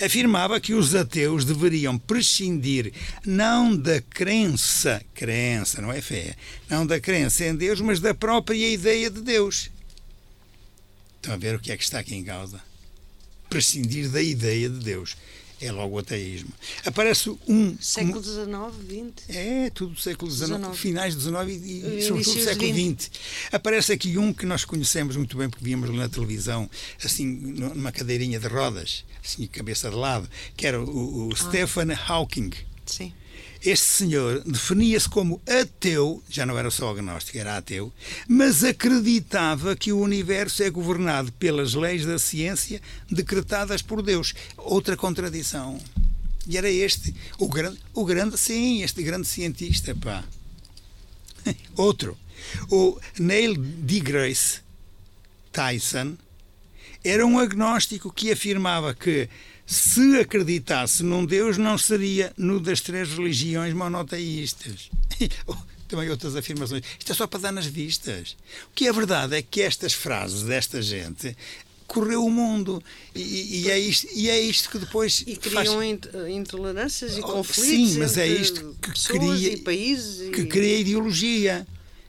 Afirmava que os ateus deveriam prescindir não da crença, crença, não é fé, não da crença em Deus, mas da própria ideia de Deus. Estão a ver o que é que está aqui em causa? Prescindir da ideia de Deus. É logo o ateísmo. Aparece um. Século XIX, XX. É, tudo do século XIX, 19. finais do XIX e, e sobretudo do século 20. XX. Aparece aqui um que nós conhecemos muito bem porque víamos na televisão, assim, numa cadeirinha de rodas, assim, cabeça de lado, que era o, o Stephen Hawking. Sim. Este senhor definia-se como ateu, já não era só agnóstico, era ateu, mas acreditava que o universo é governado pelas leis da ciência decretadas por Deus. Outra contradição. E era este, o grande, o grande, sim, este grande cientista, pá. Outro, o Neil deGrasse Tyson, era um agnóstico que afirmava que se acreditasse num Deus não seria no das três religiões monoteístas. Também outras afirmações. Isto é só para dar nas vistas. O que é verdade é que estas frases desta gente correu o mundo. E, e, é, isto, e é isto que depois. E criam faz... intolerâncias e oh, conflitos. Sim, mas é isto que cria, e países e... que cria ideologia.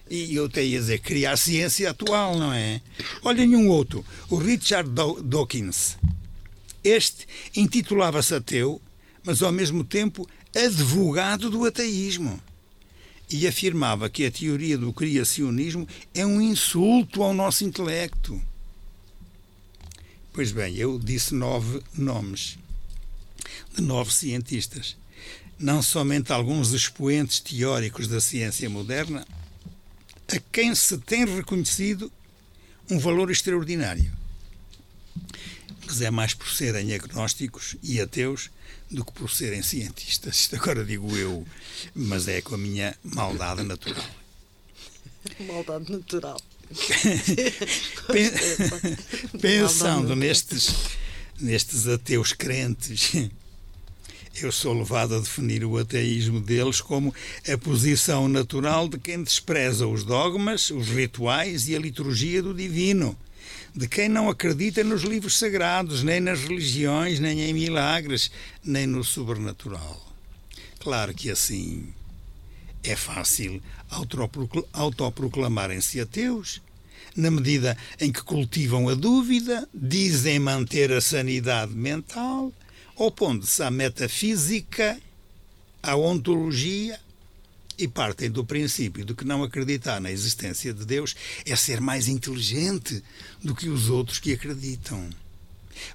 E eu até ia dizer, cria a ciência atual, não é? Olhem um outro, o Richard Dawkins. Este intitulava-se ateu, mas ao mesmo tempo advogado do ateísmo. E afirmava que a teoria do criacionismo é um insulto ao nosso intelecto. Pois bem, eu disse nove nomes de nove cientistas. Não somente alguns expoentes teóricos da ciência moderna, a quem se tem reconhecido um valor extraordinário. Mas é mais por serem agnósticos e ateus do que por serem cientistas. Isto agora digo eu, mas é com a minha maldade natural. Maldade natural. Pensando nestes, nestes ateus crentes, eu sou levado a definir o ateísmo deles como a posição natural de quem despreza os dogmas, os rituais e a liturgia do divino, de quem não acredita nos livros sagrados, nem nas religiões, nem em milagres, nem no sobrenatural. Claro que assim é fácil autoproclamarem-se ateus, na medida em que cultivam a dúvida, dizem manter a sanidade mental, opondo-se à metafísica, à ontologia e partem do princípio de que não acreditar na existência de Deus é ser mais inteligente do que os outros que acreditam.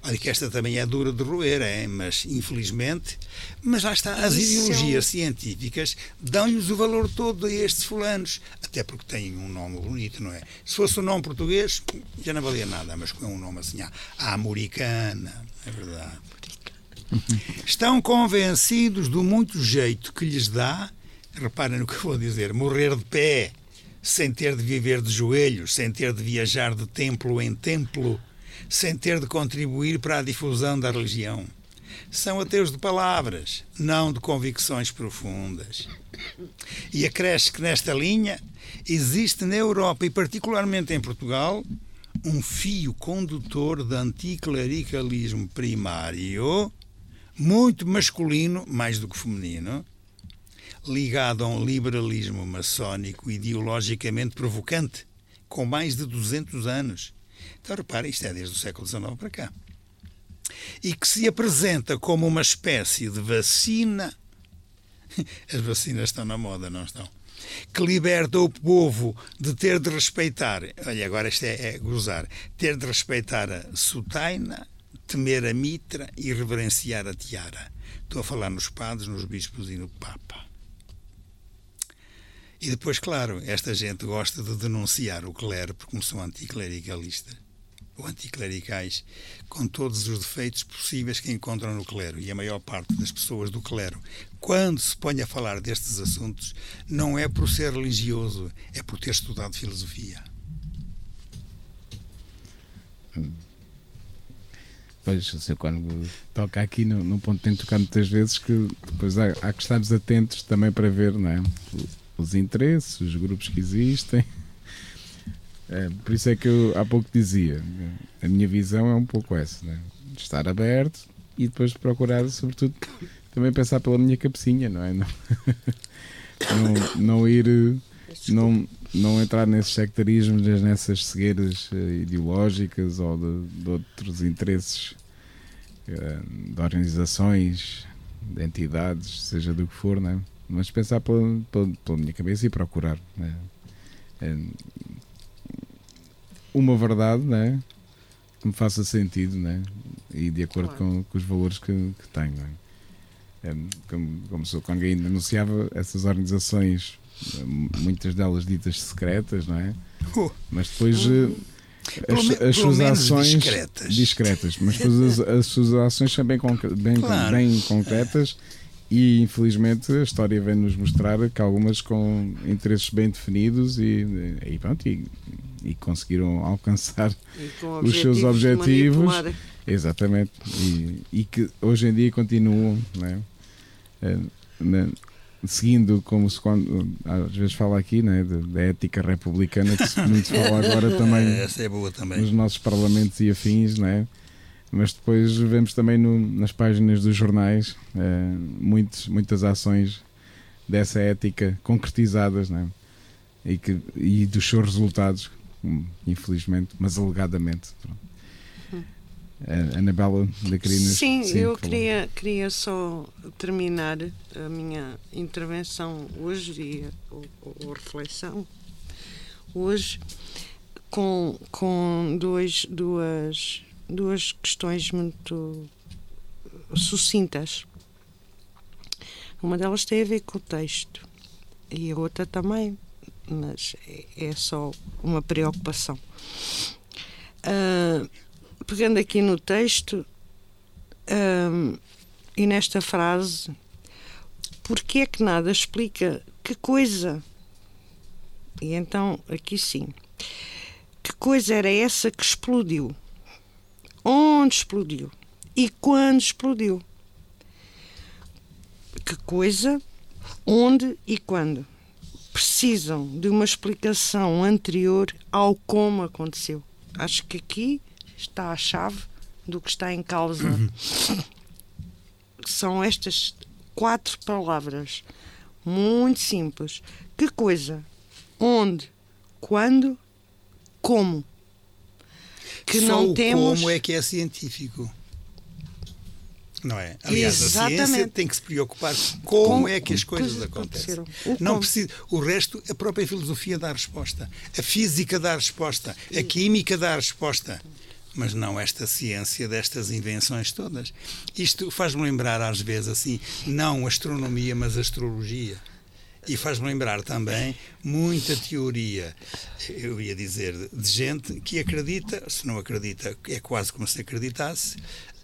Olha que esta também é dura de roer, é, mas infelizmente, mas lá está, as ideologias científicas dão-lhes o valor todo a estes fulanos, até porque têm um nome bonito, não é? Se fosse um nome português, já não valia nada, mas com um nome assim, a americana, é verdade. Estão convencidos do muito jeito que lhes dá, reparem no que eu vou dizer, morrer de pé, sem ter de viver de joelhos, sem ter de viajar de templo em templo, sem ter de contribuir para a difusão da religião. São ateus de palavras, não de convicções profundas. E acresce que nesta linha existe na Europa e particularmente em Portugal um fio condutor de anticlericalismo primário muito masculino, mais do que feminino, ligado a um liberalismo maçónico ideologicamente provocante, com mais de 200 anos. Então, repare, isto é desde o século XIX para cá. E que se apresenta como uma espécie de vacina. As vacinas estão na moda, não estão? Que liberta o povo de ter de respeitar. Olha, agora isto é, é gozar. Ter de respeitar a sutaina temer a mitra e reverenciar a tiara. Estou a falar nos padres, nos bispos e no Papa. E depois, claro, esta gente gosta de denunciar o clero porque como são anticlericalistas ou anticlericais, com todos os defeitos possíveis que encontram no clero. E a maior parte das pessoas do clero, quando se põe a falar destes assuntos, não é por ser religioso, é por ter estudado filosofia. Pois, o Sr. Cónigo toca aqui num, num ponto que tem tocado muitas vezes que depois há, há que estarmos atentos também para ver não é? Os interesses, os grupos que existem. É, por isso é que eu há pouco dizia, a minha visão é um pouco essa, né? estar aberto e depois procurar, sobretudo, também pensar pela minha cabecinha, não é? Não, não, não ir, não, não entrar nesses sectarismos, nessas cegueiras eh, ideológicas ou de, de outros interesses eh, de organizações, de entidades, seja do que for, né? Mas pensar pela, pela, pela minha cabeça e procurar né? uma verdade né? que me faça sentido né? e de acordo claro. com, com, os valores que, que tenho. É? Como, como quando alguém denunciava essas organizações muitas delas ditas secretas, não é? Uh. Mas depois as, as suas ações discretas. discretas, mas depois as, as suas ações são bem, bem, claro. bem concretas e infelizmente a história vem nos mostrar que algumas com interesses bem definidos e, e pronto e, e conseguiram alcançar os seus objetivos exatamente e, e, que hoje em dia continuam não é? Eh, seguindo como se quando, às vezes fala aqui, né, da ética republicana, que se muito fala agora também, Essa é boa também. nos nossos parlamentos e afins, né? Mas depois vemos também no, nas páginas dos jornais eh, muitos, muitas ações dessa ética concretizadas né? e, que, e dos seus resultados, infelizmente, mas alegadamente. A Anabela da Querinas. Sim, eu por favor. queria, queria só terminar a minha intervenção hoje e a reflexão hoje com, com dois, duas, duas questões muito sucintas. Uma delas tem a ver com o texto e a outra também, mas é, é só uma preocupação. Ah, pegando aqui no texto ahm, e nesta frase, porque é que nada explica que coisa? E então, aqui sim, que coisa era essa que explodiu? Onde explodiu? E quando explodiu? Que coisa, onde e quando? Precisam de uma explicação anterior ao como aconteceu. Acho que aqui está a chave do que está em causa. São estas quatro palavras muito simples. Que coisa? Onde? Quando? Como? Que Só não temos. como é que é científico. Não é? Aliás, a ciência Exatamente. tem que se preocupar com como é que as coisas coisas acontecem. O Não como. precisa, o resto, a própria filosofia dá a resposta, a física dá a resposta, a química dá a resposta. Mas não esta ciência destas invenções todas. Isto faz-me lembrar, às vezes, assim, não astronomia, mas astrologia. E faz-me lembrar também muita teoria, eu ia dizer, de gente que acredita, se não acredita, é quase como se acreditasse,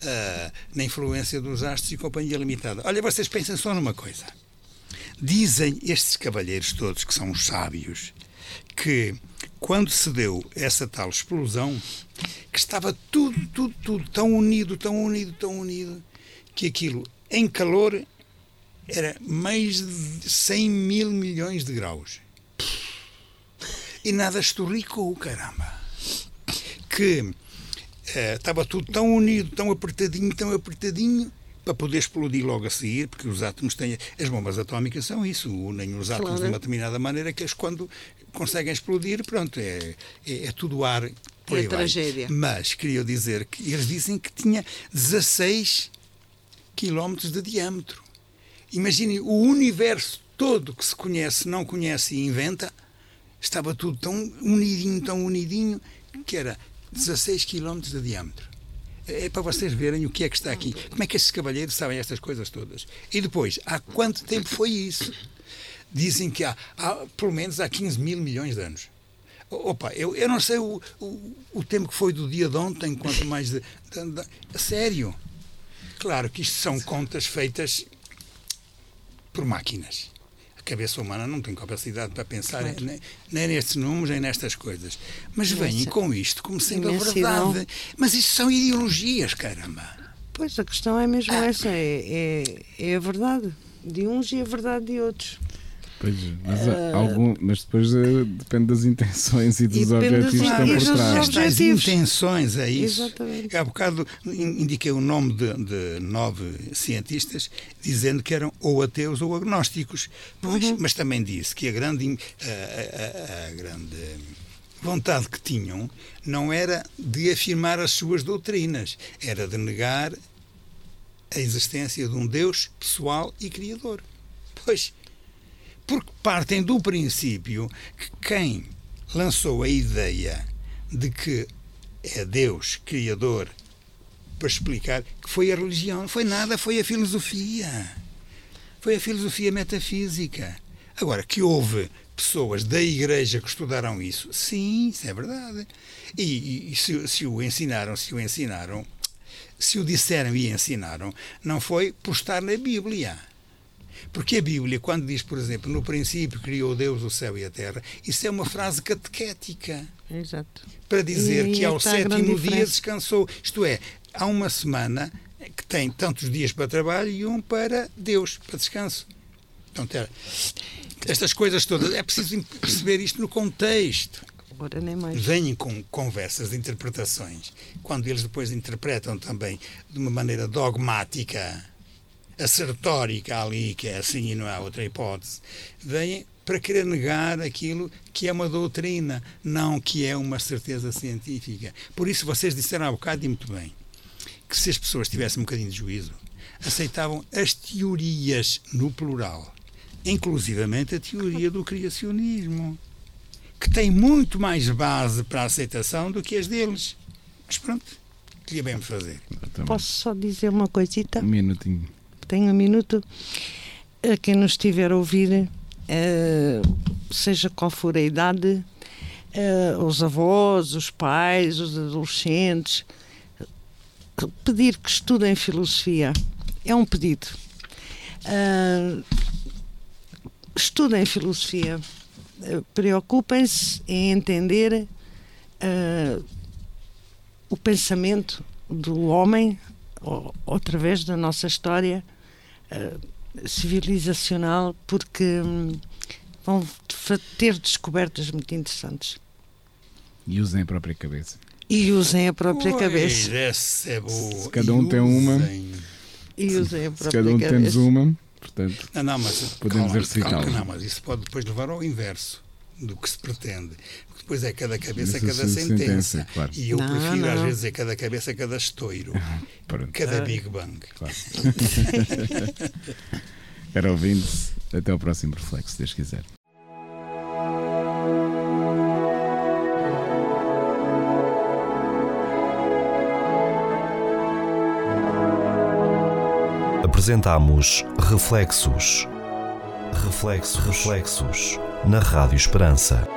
ah, na influência dos astros e companhia limitada. Olha, vocês pensem só numa coisa. Dizem estes cavalheiros todos, que são os sábios, que quando se deu essa tal explosão, que estava tudo, tudo, tudo tão unido, tão unido, tão unido, que aquilo, em calor, era mais de 100 mil milhões de graus. E nada estorricou, caramba. Que eh, estava tudo tão unido, tão apertadinho, tão apertadinho, para poder explodir logo a seguir, porque os átomos têm. As bombas atómicas são isso, unem os átomos Claro. de uma determinada maneira que eles, quando conseguem explodir, pronto, é, é, é tudo ar. Por É tragédia. Mas queria dizer que eles dizem que tinha 16 quilómetros de diâmetro. Imaginem o universo todo que se conhece, não conhece e inventa, estava tudo tão unidinho, tão unidinho, que era 16 quilómetros de diâmetro. É para vocês verem o que é que está aqui. Como é que estes cavalheiros sabem estas coisas todas? E depois, há quanto tempo foi isso? Dizem que há, há pelo menos há 15 mil milhões de anos. Opa, eu, eu não sei o, o, o tempo que foi do dia de ontem, quanto mais de, de, de- Sério. Claro que isto são contas feitas por máquinas. A cabeça humana não tem capacidade para pensar nem, nem nestes números, nem nestas coisas. Mas vêm Imensa- com isto como sendo a verdade. Mas isto são ideologias, caramba. Pois a questão é mesmo essa: é, é, é a verdade de uns e a verdade de outros. Pois, mas, há algum, mas depois eh, depende das intenções e dos objetivos que estão e por dos trás. Estas intenções, é isso. Exatamente. Há bocado in- indiquei o nome de, de nove cientistas, dizendo que eram ou ateus ou agnósticos. Pois, Uhum. Mas também disse que a grande, a- a- a grande vontade que tinham não era de afirmar as suas doutrinas, era de negar a existência de um Deus pessoal e criador. Pois, porque partem do princípio que quem lançou a ideia de que é Deus criador para explicar que foi a religião, não foi nada, foi a filosofia. Foi a filosofia metafísica. Agora, que houve pessoas da igreja que estudaram isso, sim, isso é verdade. E, e- se, se o ensinaram, se o ensinaram, se o disseram e ensinaram, não foi por estar na Bíblia. Porque a Bíblia, quando diz, por exemplo, no princípio criou Deus o céu e a terra, isso é uma frase catequética Exato. para dizer E que ao sétimo dia descansou. Isto é, há uma semana que tem tantos dias para trabalho e um para Deus, para descanso. Portanto, estas coisas todas, é preciso perceber isto no contexto. Agora nem mais. Vêm com conversas de interpretações, quando eles depois interpretam também de uma maneira dogmática, assertórica ali, que é assim e não há outra hipótese, vêm para querer negar aquilo que é uma doutrina, não que é uma certeza científica. Por isso vocês disseram há bocado e muito bem, que se as pessoas tivessem um bocadinho de juízo, aceitavam as teorias no plural, inclusivamente a teoria do criacionismo, que tem muito mais base para a aceitação do que as deles. Mas pronto, que lhe bem fazer. Posso só dizer uma coisita? Um minutinho. Tenho um minuto. A quem nos estiver a ouvir, uh, seja qual for a idade, uh, os avós, os pais, os adolescentes, pedir que estudem filosofia é um pedido. Uh, estudem filosofia, preocupem-se em entender uh, o pensamento do homem ou, através da nossa história civilizacional, porque um, vão ter descobertas muito interessantes. E usem a própria cabeça. E usem a própria cabeça. Essa é boa. Se cada um tem uma. E usem a própria Se cada um cabeça. temos uma, portanto, Não, não, mas, Podemos calma, calma, Não, mas isso pode depois levar ao inverso do que se pretende. Depois é cada cabeça, Isso, cada sentença. sentença, claro. E eu Não, prefiro às não. vezes é cada cabeça, cada estouro. pronto, Cada Ah. Big Bang. claro. Era ouvindo-se. Até ao próximo reflexo, se Deus quiser. Apresentamos Reflexos. Reflexos, reflexos. Na Rádio Esperança.